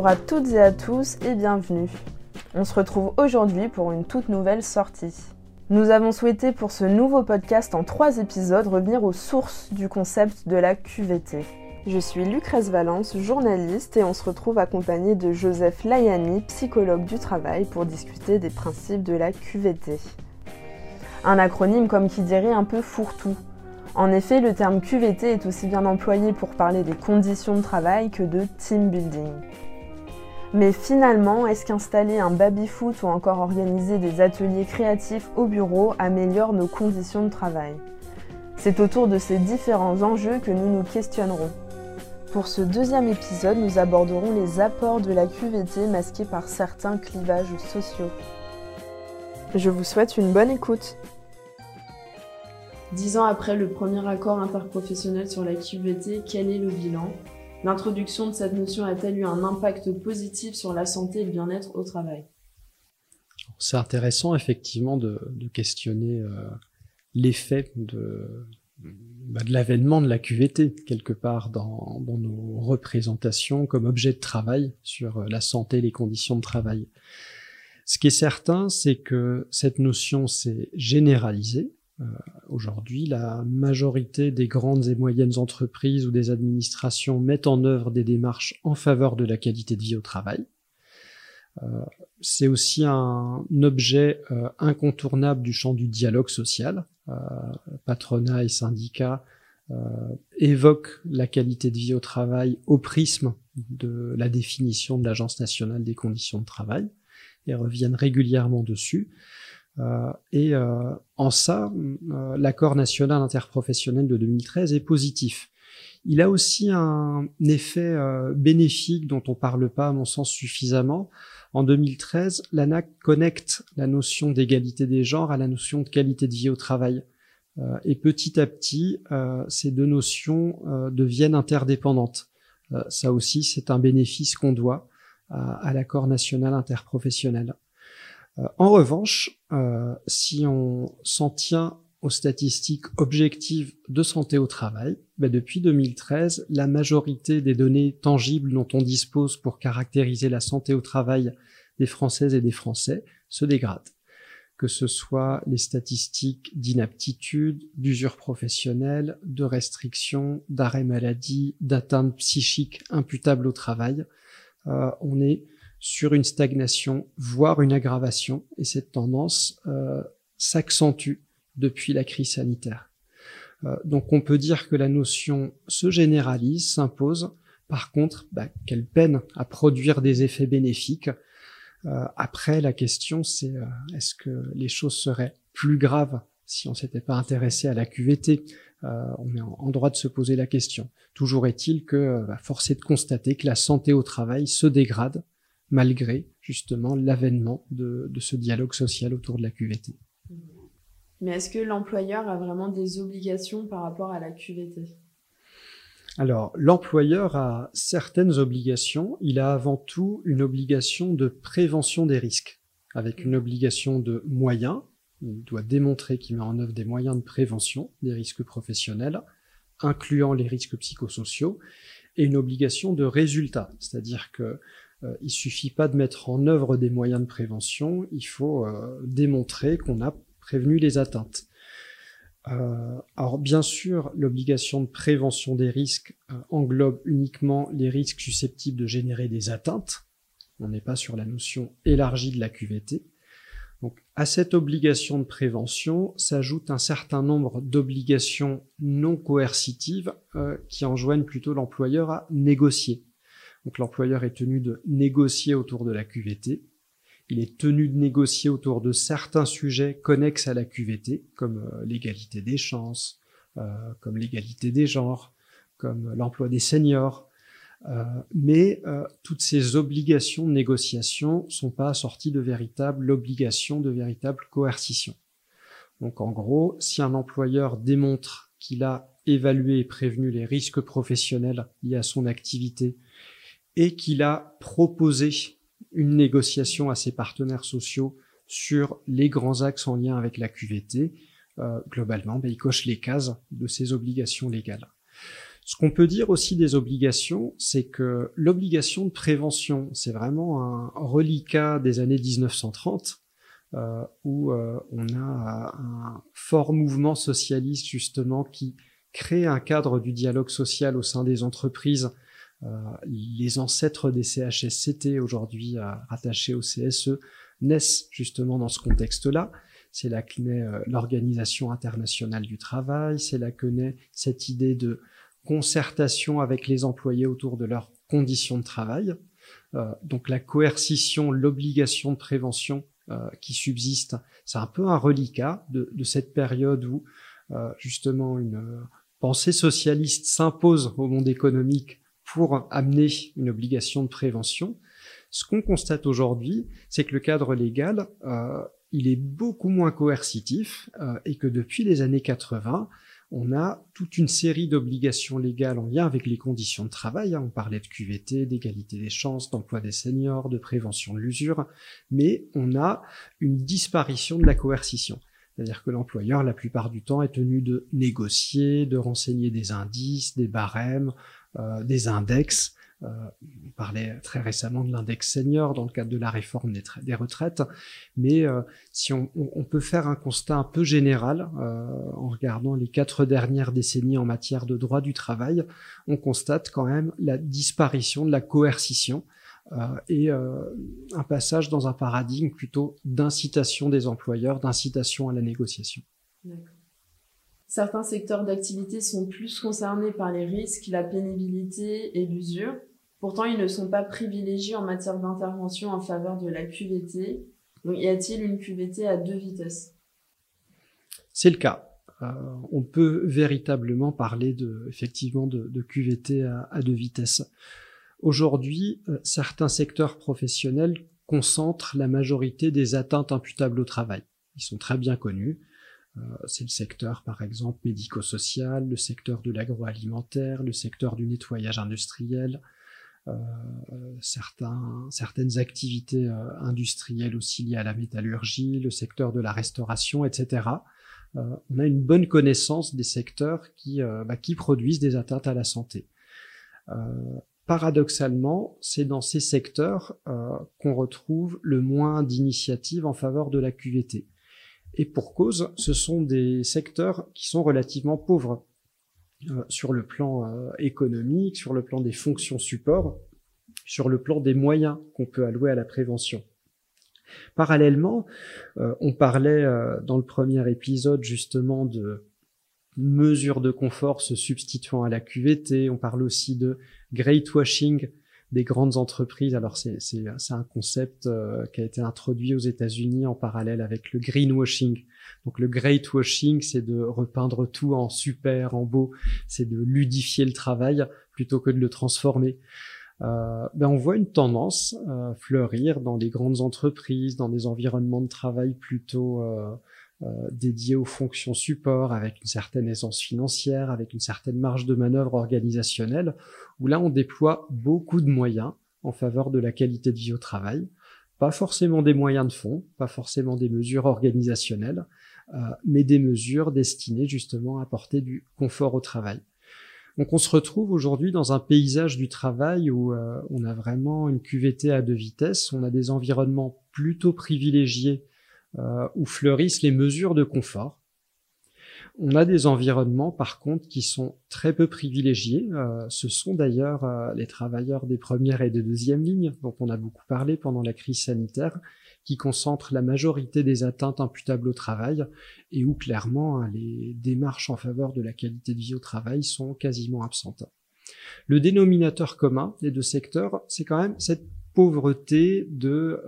Bonjour à toutes et à tous et bienvenue. On se retrouve aujourd'hui pour une toute nouvelle sortie. Nous avons souhaité pour ce nouveau podcast en trois épisodes revenir aux sources du concept de la QVT. Je suis Lucrèce Valence, journaliste, et on se retrouve accompagné de Joseph Layani, psychologue du travail, pour discuter des principes de la QVT. Un acronyme comme qui dirait un peu fourre-tout. En effet, le terme QVT est aussi bien employé pour parler des conditions de travail que de team building. Mais finalement, est-ce qu'installer un baby-foot ou encore organiser des ateliers créatifs au bureau améliore nos conditions de travail? C'est autour de ces différents enjeux que nous nous questionnerons. Pour ce deuxième épisode, nous aborderons les apports de la QVT masqués par certains clivages sociaux. Je vous souhaite une bonne écoute. Dix ans après le premier accord interprofessionnel sur la QVT, quel est le bilan? L'introduction de cette notion a-t-elle eu un impact positif sur la santé et le bien-être au travail? C'est intéressant effectivement de, questionner euh, l'effet de, bah, de l'avènement de la QVT quelque part dans, nos représentations comme objet de travail sur euh, la santé et les conditions de travail. Ce qui est certain, c'est que cette notion s'est généralisée. Euh, aujourd'hui, la majorité des grandes et moyennes entreprises ou des administrations mettent en œuvre des démarches en faveur de la qualité de vie au travail. Euh, c'est aussi un objet incontournable du champ du dialogue social. Euh, patronat et syndicats euh, évoquent la qualité de vie au travail au prisme de la définition de l'Agence nationale des conditions de travail et reviennent régulièrement dessus. Euh, et en ça, l'accord national interprofessionnel de 2013 est positif. Il a aussi un effet bénéfique dont on parle pas, à mon sens, suffisamment. En 2013, l'ANAC connecte la notion d'égalité des genres à la notion de qualité de vie au travail. Euh, et petit à petit, euh, ces deux notions euh, deviennent interdépendantes. ça aussi, c'est un bénéfice qu'on doit à, l'accord national interprofessionnel. En revanche, si on s'en tient aux statistiques objectives de santé au travail, ben depuis 2013, la majorité des données tangibles dont on dispose pour caractériser la santé au travail des Françaises et des Français se dégradent. Que ce soit les statistiques d'inaptitude, d'usure professionnelle, de restrictions, d'arrêt maladie, d'atteinte psychique imputable au travail, euh, on est sur une stagnation, voire une aggravation, et cette tendance euh, s'accentue depuis la crise sanitaire. Euh, donc on peut dire que la notion se généralise, s'impose, par contre, bah, qu'elle peine à produire des effets bénéfiques. Euh, après, la question c'est est-ce que les choses seraient plus graves si on s'était pas intéressé à la QVT On est en, droit de se poser la question. Toujours est-il que bah, force est de constater que la santé au travail se dégrade malgré justement l'avènement de, de ce dialogue social autour de la QVT. Mais est-ce que l'employeur a vraiment des obligations par rapport à la QVT alors, l'employeur a certaines obligations. Il a avant tout une obligation de prévention des risques, avec une obligation de moyens. Il doit démontrer qu'il met en œuvre des moyens de prévention des risques professionnels, incluant les risques psychosociaux, et une obligation de résultat, c'est-à-dire que il suffit pas de mettre en œuvre des moyens de prévention, il faut euh, démontrer qu'on a prévenu les atteintes. Euh, alors bien sûr, l'obligation de prévention des risques euh, englobe uniquement les risques susceptibles de générer des atteintes. On n'est pas sur la notion élargie de la QVT. Donc à cette obligation de prévention s'ajoute un certain nombre d'obligations non coercitives euh, qui enjoignent plutôt l'employeur à négocier. Donc l'employeur est tenu de négocier autour de la QVT il est tenu de négocier autour de certains sujets connexes à la QVT, comme euh, l'égalité des chances, euh, comme l'égalité des genres, comme l'emploi des seniors. Euh, mais toutes ces obligations de négociation sont pas assorties de véritables obligations, de véritables coercitions. Donc en gros, si un employeur démontre qu'il a évalué et prévenu les risques professionnels liés à son activité et qu'il a proposé une négociation à ses partenaires sociaux sur les grands axes en lien avec la QVT, euh, globalement, ben, il coche les cases de ses obligations légales. Ce qu'on peut dire aussi des obligations, c'est que l'obligation de prévention, c'est vraiment un reliquat des années 1930, euh, où euh, on a un fort mouvement socialiste justement qui crée un cadre du dialogue social au sein des entreprises. Euh, les ancêtres des CHSCT aujourd'hui rattachés au CSE naissent justement dans ce contexte-là. C'est là que naît l'Organisation internationale du travail, c'est là que naît cette idée de concertation avec les employés autour de leurs conditions de travail. Euh, donc la coercition, l'obligation de prévention euh, qui subsiste, c'est un peu un reliquat de, de cette période où euh, justement une pensée socialiste s'impose au monde économique pour amener une obligation de prévention. Ce qu'on constate aujourd'hui, c'est que le cadre légal, euh, il est beaucoup moins coercitif euh, et que depuis les années 80, on a toute une série d'obligations légales en lien avec les conditions de travail. Hein. On parlait de QVT, d'égalité des chances, d'emploi des seniors, de prévention de l'usure, mais on a une disparition de la coercition. C'est-à-dire que l'employeur, la plupart du temps, est tenu de négocier, de renseigner des indices, des barèmes, des index, euh, on parlait très récemment de l'index senior dans le cadre de la réforme des, retraites, mais euh, si on, peut faire un constat un peu général euh, en regardant les quatre dernières décennies en matière de droit du travail, on constate quand même la disparition de la coercition et un passage dans un paradigme plutôt d'incitation des employeurs, d'incitation à la négociation. Certains secteurs d'activité sont plus concernés par les risques, la pénibilité et l'usure. Pourtant, ils ne sont pas privilégiés en matière d'intervention en faveur de la QVT. Donc, y a-t-il une QVT à deux vitesses? C'est le cas. Euh, on peut véritablement parler de, effectivement de, QVT à, deux vitesses. Aujourd'hui, euh, certains secteurs professionnels concentrent la majorité des atteintes imputables au travail. Ils sont très bien connus. Euh, c'est le secteur, par exemple, médico-social, le secteur de l'agroalimentaire, le secteur du nettoyage industriel, euh, certains, certaines activités euh, industrielles aussi liées à la métallurgie, le secteur de la restauration, etc. Euh, on a une bonne connaissance des secteurs qui, bah, qui produisent des atteintes à la santé. paradoxalement, c'est dans ces secteurs qu'on retrouve le moins d'initiatives en faveur de la QVT. Et pour cause, ce sont des secteurs qui sont relativement pauvres. Euh, sur le plan euh, économique, sur le plan des fonctions support, sur le plan des moyens qu'on peut allouer à la prévention. Parallèlement, euh, on parlait dans le premier épisode justement de mesures de confort se substituant à la QVT, on parle aussi de great washing des grandes entreprises. Alors c'est un concept euh, qui a été introduit aux États-Unis en parallèle avec le greenwashing. Donc le great washing, c'est de repeindre tout en super, en beau, c'est de ludifier le travail plutôt que de le transformer. Euh, ben on voit une tendance euh, fleurir dans les grandes entreprises, dans des environnements de travail plutôt euh, dédié aux fonctions support, avec une certaine aisance financière, avec une certaine marge de manœuvre organisationnelle, où là on déploie beaucoup de moyens en faveur de la qualité de vie au travail, pas forcément des moyens de fond, pas forcément des mesures organisationnelles, euh, mais des mesures destinées justement à apporter du confort au travail. Donc on se retrouve aujourd'hui dans un paysage du travail où euh, on a vraiment une QVT à deux vitesses, on a des environnements plutôt privilégiés euh, où fleurissent les mesures de confort. On a des environnements, par contre, qui sont très peu privilégiés. Euh, ce sont d'ailleurs euh, les travailleurs des premières et des deuxièmes lignes, dont on a beaucoup parlé pendant la crise sanitaire, qui concentrent la majorité des atteintes imputables au travail et où clairement hein, les démarches en faveur de la qualité de vie au travail sont quasiment absentes. Le dénominateur commun des deux secteurs, c'est quand même cette pauvreté de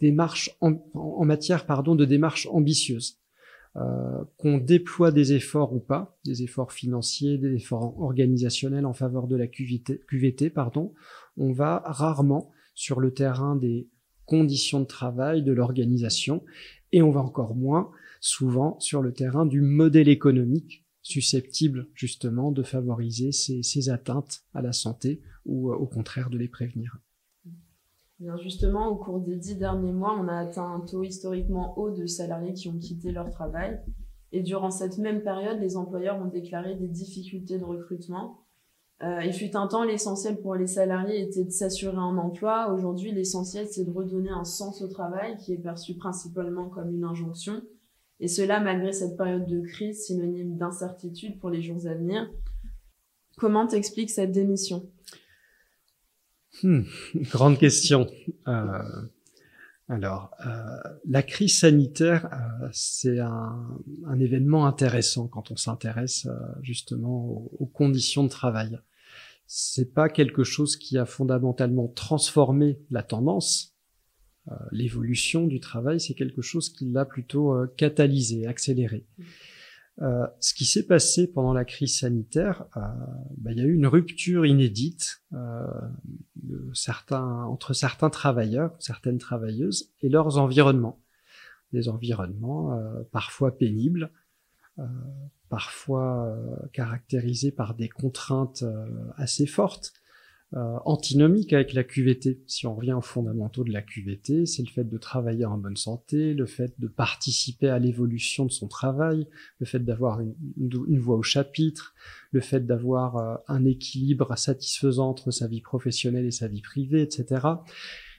démarche en, matière pardon, de démarches ambitieuses. Euh, qu'on déploie des efforts ou pas, des efforts financiers, des efforts organisationnels en faveur de la QVT, QVT pardon, on va rarement sur le terrain des conditions de travail, de l'organisation, et on va encore moins souvent sur le terrain du modèle économique susceptible justement de favoriser ces, ces atteintes à la santé ou au contraire de les prévenir justement, au cours des dix derniers mois, on a atteint un taux historiquement haut de salariés qui ont quitté leur travail. Et durant cette même période, les employeurs ont déclaré des difficultés de recrutement. Euh, il fut un temps, l'essentiel pour les salariés était de s'assurer un emploi. Aujourd'hui, l'essentiel, c'est de redonner un sens au travail qui est perçu principalement comme une injonction. Et cela malgré cette période de crise synonyme d'incertitude pour les jours à venir. Comment t'expliques cette démission? Hmm, Grande question. Euh, alors, euh, la crise sanitaire, euh, c'est un, un, événement intéressant quand on s'intéresse euh, justement aux, aux, conditions de travail. C'est pas quelque chose qui a fondamentalement transformé la tendance, euh, l'évolution du travail, c'est quelque chose qui l'a plutôt euh, catalysé, accéléré. Euh, ce qui s'est passé pendant la crise sanitaire, euh, bah, il y a eu une rupture inédite euh, entre certains travailleurs, certaines travailleuses et leurs environnements. Des environnements parfois pénibles, parfois caractérisés par des contraintes assez fortes, euh, antinomique avec la QVT. Si on revient aux fondamentaux de la QVT, c'est le fait de travailler en bonne santé, le fait de participer à l'évolution de son travail, le fait d'avoir une, une, voix au chapitre, le fait d'avoir euh, un équilibre satisfaisant entre sa vie professionnelle et sa vie privée, etc.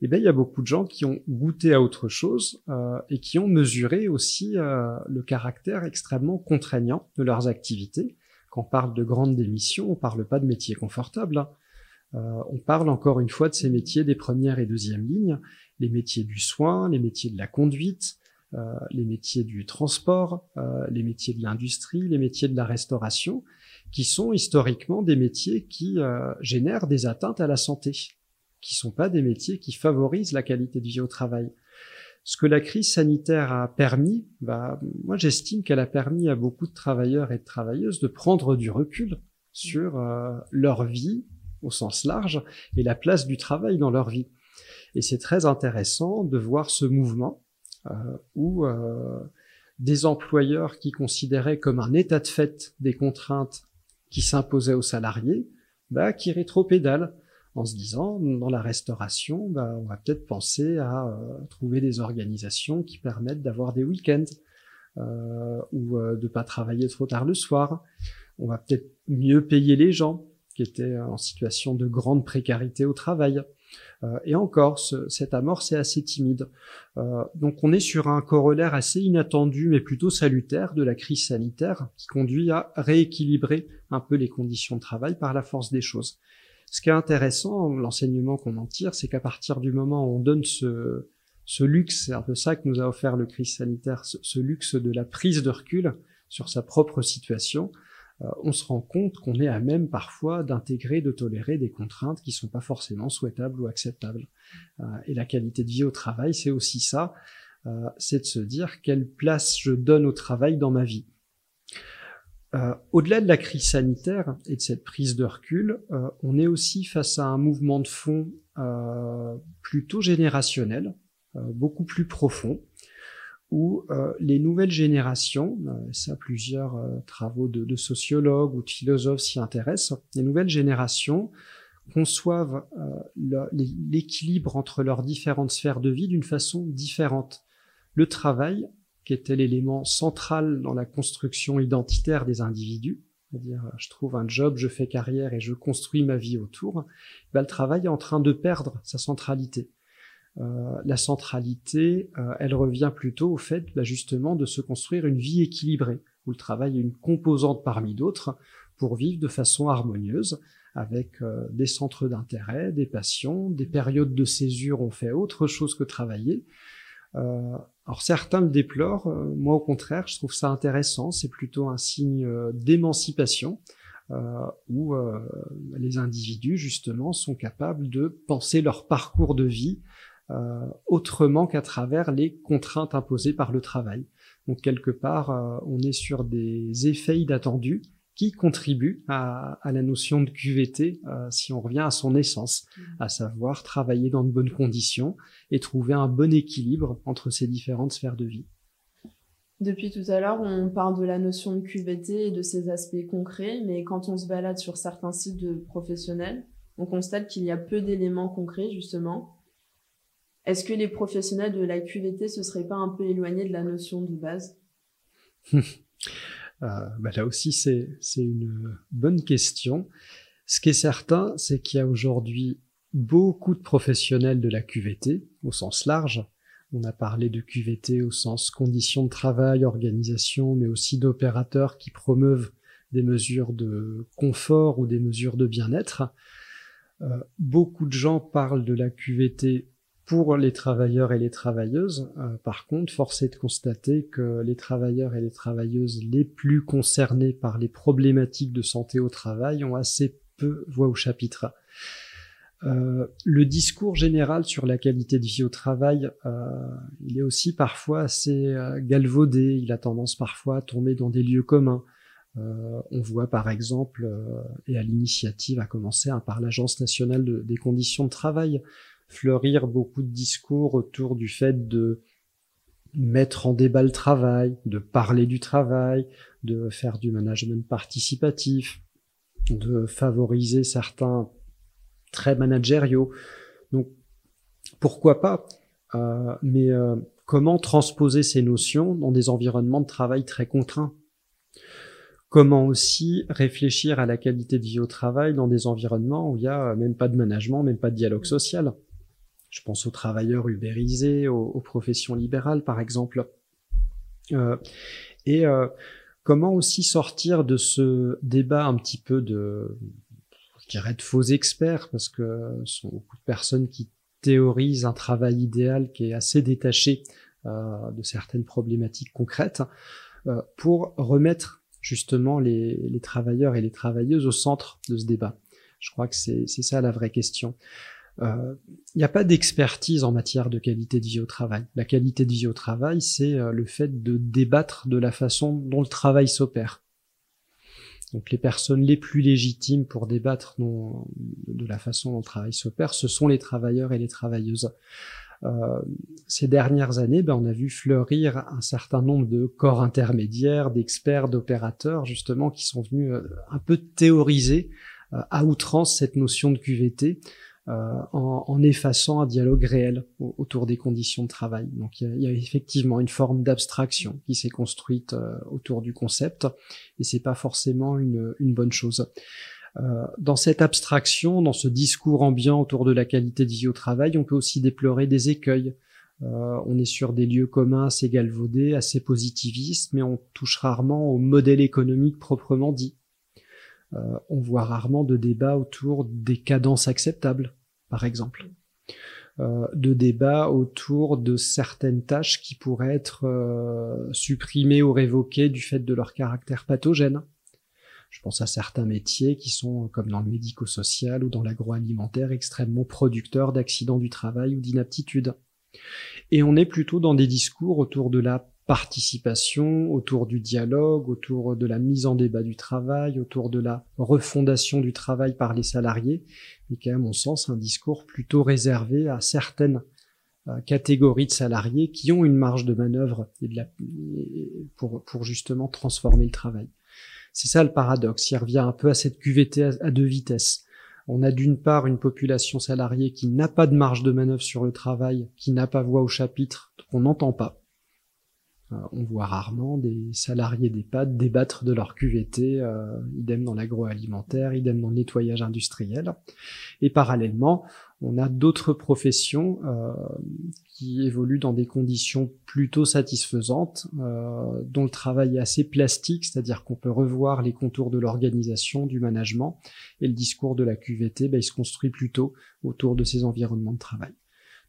Eh bien, il y a beaucoup de gens qui ont goûté à autre chose euh, et qui ont mesuré aussi euh, le caractère extrêmement contraignant de leurs activités. Quand on parle de grandes démissions, on parle pas de métiers confortables. Hein. Euh, on parle encore une fois de ces métiers des premières et deuxièmes lignes, les métiers du soin, les métiers de la conduite, euh, les métiers du transport, euh, les métiers de l'industrie, les métiers de la restauration, qui sont historiquement des métiers qui génèrent des atteintes à la santé, qui sont pas des métiers qui favorisent la qualité de vie au travail. Ce que la crise sanitaire a permis, bah, moi j'estime qu'elle a permis à beaucoup de travailleurs et de travailleuses de prendre du recul sur leur vie, au sens large et la place du travail dans leur vie. Et c'est très intéressant de voir ce mouvement euh, où euh, des employeurs qui considéraient comme un état de fait des contraintes qui s'imposaient aux salariés, bah, qui rétropédalent en se disant dans la restauration, bah, on va peut-être penser à euh, trouver des organisations qui permettent d'avoir des week-ends euh, ou euh, de pas travailler trop tard le soir. On va peut-être mieux payer les gens qui étaient en situation de grande précarité au travail. Euh, et encore, ce, cette amorce est assez timide. Euh, donc on est sur un corollaire assez inattendu, mais plutôt salutaire de la crise sanitaire, qui conduit à rééquilibrer un peu les conditions de travail par la force des choses. Ce qui est intéressant, l'enseignement qu'on en tire, c'est qu'à partir du moment où on donne ce, ce luxe, c'est un peu ça que nous a offert le crise sanitaire, ce, ce luxe de la prise de recul sur sa propre situation, on se rend compte qu'on est à même parfois d'intégrer, de tolérer des contraintes qui sont pas forcément souhaitables ou acceptables. Euh, et la qualité de vie au travail, c'est aussi ça, euh, c'est de se dire quelle place je donne au travail dans ma vie. Au-delà de la crise sanitaire et de cette prise de recul, on est aussi face à un mouvement de fond plutôt générationnel, beaucoup plus profond, où euh, les nouvelles générations, euh, ça plusieurs euh, travaux de, sociologues ou de philosophes s'y intéressent, les nouvelles générations conçoivent l'équilibre entre leurs différentes sphères de vie d'une façon différente. Le travail, qui était l'élément central dans la construction identitaire des individus, c'est-à-dire je trouve un job, je fais carrière et je construis ma vie autour, ben, le travail est en train de perdre sa centralité. Euh, la centralité, euh, elle revient plutôt au fait bah, justement de se construire une vie équilibrée, où le travail est une composante parmi d'autres pour vivre de façon harmonieuse, avec euh, des centres d'intérêt, des passions, des périodes de césure, on fait autre chose que travailler. alors certains le déplorent, moi au contraire, je trouve ça intéressant, c'est plutôt un signe d'émancipation. où les individus justement sont capables de penser leur parcours de vie euh, autrement qu'à travers les contraintes imposées par le travail. Donc quelque part, euh, on est sur des effets inattendus qui contribuent à, à la notion de QVT euh, si on revient à son essence, mmh. à savoir travailler dans de bonnes conditions et trouver un bon équilibre entre ces différentes sphères de vie. Depuis tout à l'heure, on parle de la notion de QVT et de ses aspects concrets, mais quand on se balade sur certains sites de professionnels, on constate qu'il y a peu d'éléments concrets justement. Est-ce que les professionnels de la QVT se seraient pas un peu éloignés de la notion de base? Bah Là aussi, c'est une bonne question. Ce qui est certain, c'est qu'il y a aujourd'hui beaucoup de professionnels de la QVT au sens large. On a parlé de QVT au sens conditions de travail, organisation, mais aussi d'opérateurs qui promeuvent des mesures de confort ou des mesures de bien-être. Euh, beaucoup de gens parlent de la QVT pour les travailleurs et les travailleuses. Euh, par contre, force est de constater que les travailleurs et les travailleuses les plus concernés par les problématiques de santé au travail ont assez peu voix au chapitre. Euh, le discours général sur la qualité de vie au travail, euh, il est aussi parfois assez galvaudé. Il a tendance parfois à tomber dans des lieux communs. on voit par exemple, et à l'initiative à commencer par l'Agence nationale des conditions de travail, fleurir beaucoup de discours autour du fait de mettre en débat le travail, de parler du travail, de faire du management participatif, de favoriser certains très managériaux. Donc pourquoi pas? Euh, Mais euh, comment transposer ces notions dans des environnements de travail très contraints? Comment aussi réfléchir à la qualité de vie au travail dans des environnements où il n'y a même pas de management, même pas de dialogue social? Je pense aux travailleurs ubérisés, aux, professions libérales par exemple. Euh, et comment aussi sortir de ce débat un petit peu de je dirais de faux experts, parce que ce sont beaucoup de personnes qui théorisent un travail idéal qui est assez détaché euh, de certaines problématiques concrètes, euh, pour remettre justement les, les, travailleurs et les travailleuses au centre de ce débat. Je crois que c'est ça la vraie question. Il euh, n'y a pas d'expertise en matière de qualité de vie au travail. La qualité de vie au travail, c'est euh, le fait de débattre de la façon dont le travail s'opère. Donc les personnes les plus légitimes pour débattre de la façon dont le travail s'opère, ce sont les travailleurs et les travailleuses. Euh, ces dernières années, ben, on a vu fleurir un certain nombre de corps intermédiaires, d'experts, d'opérateurs, justement, qui sont venus euh, un peu théoriser euh, à outrance cette notion de QVT, en, en, effaçant un dialogue réel autour des conditions de travail. Donc il y, a, effectivement une forme d'abstraction qui s'est construite euh, autour du concept, et c'est pas forcément une, bonne chose. Euh, dans cette abstraction, dans ce discours ambiant autour de la qualité de vie au travail, on peut aussi déplorer des écueils. Euh, on est sur des lieux communs assez galvaudés, assez positivistes, mais on touche rarement au modèle économique proprement dit. Euh, on voit rarement de débats autour des cadences acceptables, par exemple. Euh, de débats autour de certaines tâches qui pourraient être euh, supprimées ou révoquées du fait de leur caractère pathogène. Je pense à certains métiers qui sont, comme dans le médico-social ou dans l'agroalimentaire, extrêmement producteurs d'accidents du travail ou d'inaptitude. Et on est plutôt dans des discours autour de la participation, autour du dialogue, autour de la mise en débat du travail, autour de la refondation du travail par les salariés, mais qui est à mon sens un discours plutôt réservé à certaines euh, catégories de salariés qui ont une marge de manœuvre et de la, pour, pour justement transformer le travail. C'est ça le paradoxe, il revient un peu à cette QVT à deux vitesses. On a d'une part une population salariée qui n'a pas de marge de manœuvre sur le travail, qui n'a pas voix au chapitre, qu'on n'entend pas, on voit rarement des salariés d'EHPAD débattre de leur QVT, euh, idem dans l'agroalimentaire, idem dans le nettoyage industriel. Et parallèlement, on a d'autres professions euh, qui évoluent dans des conditions plutôt satisfaisantes, dont le travail est assez plastique, c'est-à-dire qu'on peut revoir les contours de l'organisation, du management, et le discours de la QVT, ben, il se construit plutôt autour de ces environnements de travail.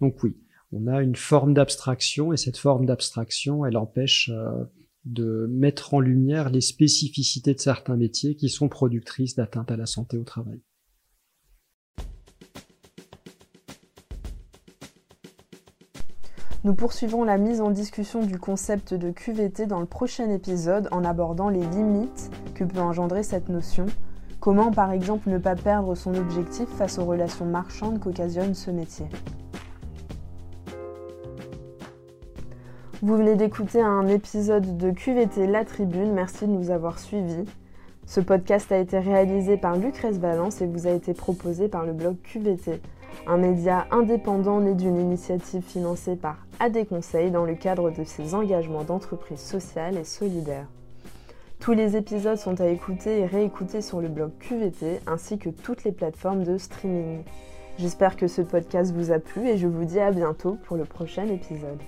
Donc oui, on a une forme d'abstraction et cette forme d'abstraction, elle empêche euh, de mettre en lumière les spécificités de certains métiers qui sont productrices d'atteintes à la santé au travail. Nous poursuivons la mise en discussion du concept de QVT dans le prochain épisode en abordant les limites que peut engendrer cette notion, comment par exemple ne pas perdre son objectif face aux relations marchandes qu'occasionne ce métier. Vous venez d'écouter un épisode de QVT La Tribune, merci de nous avoir suivis. Ce podcast a été réalisé par Lucrèce Valence et vous a été proposé par le blog QVT, un média indépendant né d'une initiative financée par AD Conseil dans le cadre de ses engagements d'entreprise sociale et solidaire. Tous les épisodes sont à écouter et réécouter sur le blog QVT ainsi que toutes les plateformes de streaming. J'espère que ce podcast vous a plu et je vous dis à bientôt pour le prochain épisode.